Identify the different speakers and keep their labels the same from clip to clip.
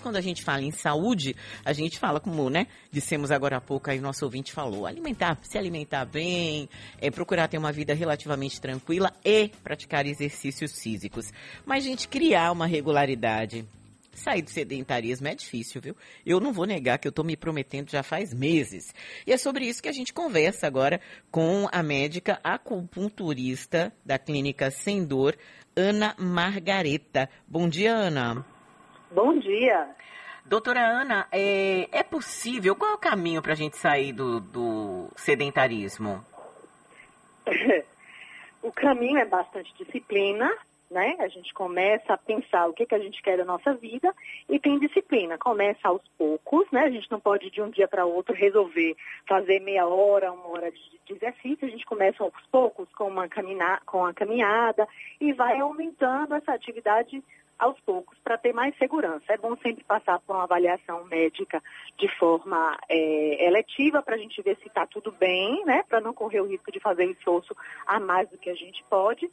Speaker 1: Quando a gente fala em saúde, a gente fala como, né, dissemos agora há pouco, aí o nosso ouvinte falou, alimentar, se alimentar bem, é, procurar ter uma vida relativamente tranquila e praticar exercícios físicos. Mas, gente, criar uma regularidade, sair do sedentarismo é difícil, viu? Eu não vou negar que eu estou me prometendo já faz meses. E é sobre isso que a gente conversa agora com a médica acupunturista da clínica Sem Dor, Ana Margareta. Bom dia, Ana.
Speaker 2: Bom dia.
Speaker 1: Doutora Ana, é, é possível? Qual é o caminho para a gente sair do, do sedentarismo?
Speaker 2: o caminho é bastante disciplina, né? A gente começa a pensar o que, que a gente quer da nossa vida e tem disciplina. Começa aos poucos, né? A gente não pode de um dia para outro resolver fazer meia hora, uma hora de, de exercício. A gente começa aos poucos com uma caminhada, com a caminhada e vai aumentando essa atividade aos poucos para ter mais segurança. É bom sempre passar por uma avaliação médica de forma é, eletiva para a gente ver se está tudo bem, né? Para não correr o risco de fazer esforço a mais do que a gente pode.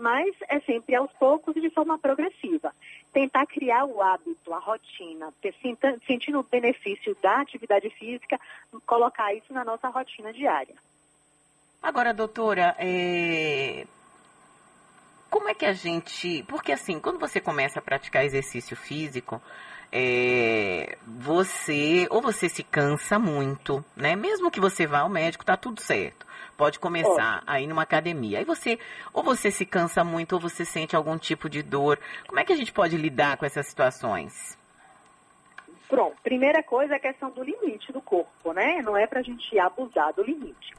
Speaker 2: Mas é sempre aos poucos e de forma progressiva. Tentar criar o hábito, a rotina, ter, sentindo o benefício da atividade física, colocar isso na nossa rotina diária.
Speaker 1: Agora, doutora, é, como é que a gente. Porque assim, quando você começa a praticar exercício físico, é, você ou você se cansa muito, né? Mesmo que você vá ao médico, tá tudo certo. Pode começar aí numa academia. Aí você ou você se cansa muito ou você sente algum tipo de dor. Como é que a gente pode lidar com essas situações?
Speaker 2: Pronto, primeira coisa é a questão do limite do corpo, né? Não é pra gente abusar do limite.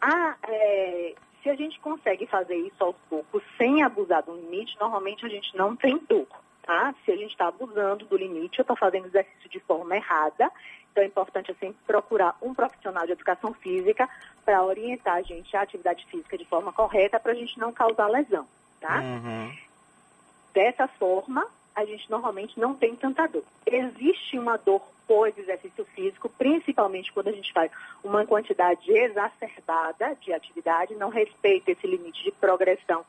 Speaker 2: A, é, se a gente consegue fazer isso aos poucos sem abusar do limite, normalmente a gente não tem dor. Tá? Se a gente está abusando do limite, eu estou fazendo exercício de forma errada, então é importante assim, procurar um profissional de educação física para orientar a gente à atividade física de forma correta para a gente não causar lesão. Tá?
Speaker 1: Uhum.
Speaker 2: Dessa forma, a gente normalmente não tem tanta dor. Existe uma dor pós-exercício físico, principalmente quando a gente faz uma quantidade exacerbada de atividade, não respeita esse limite de progressão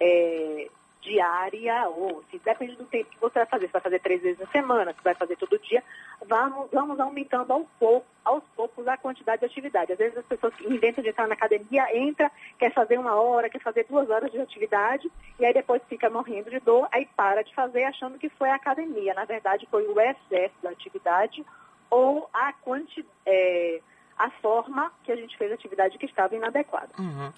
Speaker 2: é, diária, ou se depende do tempo que você vai fazer, se vai fazer três vezes na semana, se vai fazer todo dia, vamos, vamos aumentando aos poucos, aos poucos a quantidade de atividade. Às vezes as pessoas que inventam de entrar na academia, entra, quer fazer uma hora, quer fazer duas horas de atividade, e aí depois fica morrendo de dor, aí para de fazer achando que foi a academia. Na verdade, foi o excesso da atividade ou a quantidade. É, a forma que a gente fez a atividade que estava inadequada.
Speaker 1: Uhum.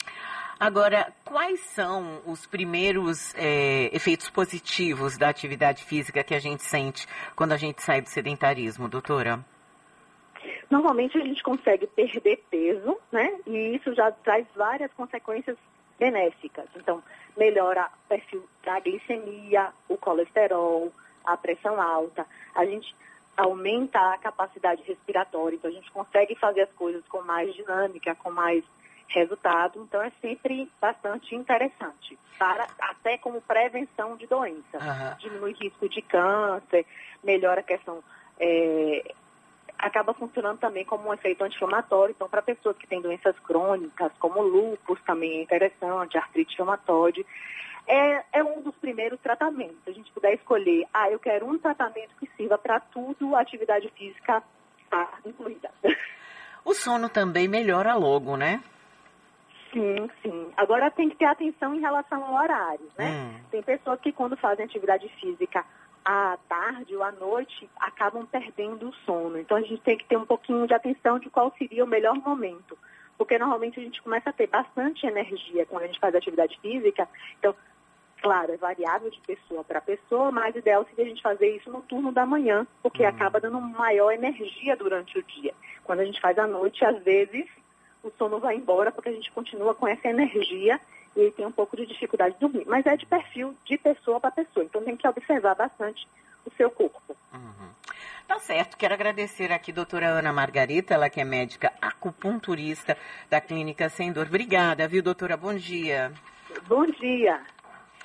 Speaker 1: Agora, quais são os primeiros é, efeitos positivos da atividade física que a gente sente quando a gente sai do sedentarismo, doutora?
Speaker 2: Normalmente a gente consegue perder peso, né? E isso já traz várias consequências benéficas. Então, melhora o perfil da glicemia, o colesterol, a pressão alta. A gente aumenta a capacidade respiratória, então a gente consegue fazer as coisas com mais dinâmica, com mais resultado. Então é sempre bastante interessante, para, até como prevenção de doença.
Speaker 1: Uhum.
Speaker 2: Diminui risco de câncer, melhora a questão. É, acaba funcionando também como um efeito anti-inflamatório. Então, para pessoas que têm doenças crônicas, como lúpus, também é interessante, artrite inflamatória. É, é um dos primeiros tratamentos. Se a gente puder escolher, ah, eu quero um tratamento que sirva para tudo, atividade física está incluída.
Speaker 1: O sono também melhora logo, né?
Speaker 2: Sim, sim. Agora tem que ter atenção em relação ao horário, né?
Speaker 1: Hum.
Speaker 2: Tem pessoas que quando fazem atividade física à tarde ou à noite acabam perdendo o sono. Então a gente tem que ter um pouquinho de atenção de qual seria o melhor momento. Porque normalmente a gente começa a ter bastante energia quando a gente faz atividade física. Então, claro, é variável de pessoa para pessoa, mas o ideal seria a gente fazer isso no turno da manhã, porque
Speaker 1: Hum.
Speaker 2: acaba dando maior energia durante o dia. Quando a gente faz à noite, às vezes o sono vai embora porque a gente continua com essa energia e tem um pouco de dificuldade de dormir. Mas é de perfil de pessoa para pessoa, então tem que observar bastante o seu corpo.
Speaker 1: Uhum. Tá certo, quero agradecer aqui a doutora Ana Margarita, ela que é médica acupunturista da Clínica Sem Dor. Obrigada, viu, doutora? Bom dia.
Speaker 2: Bom dia.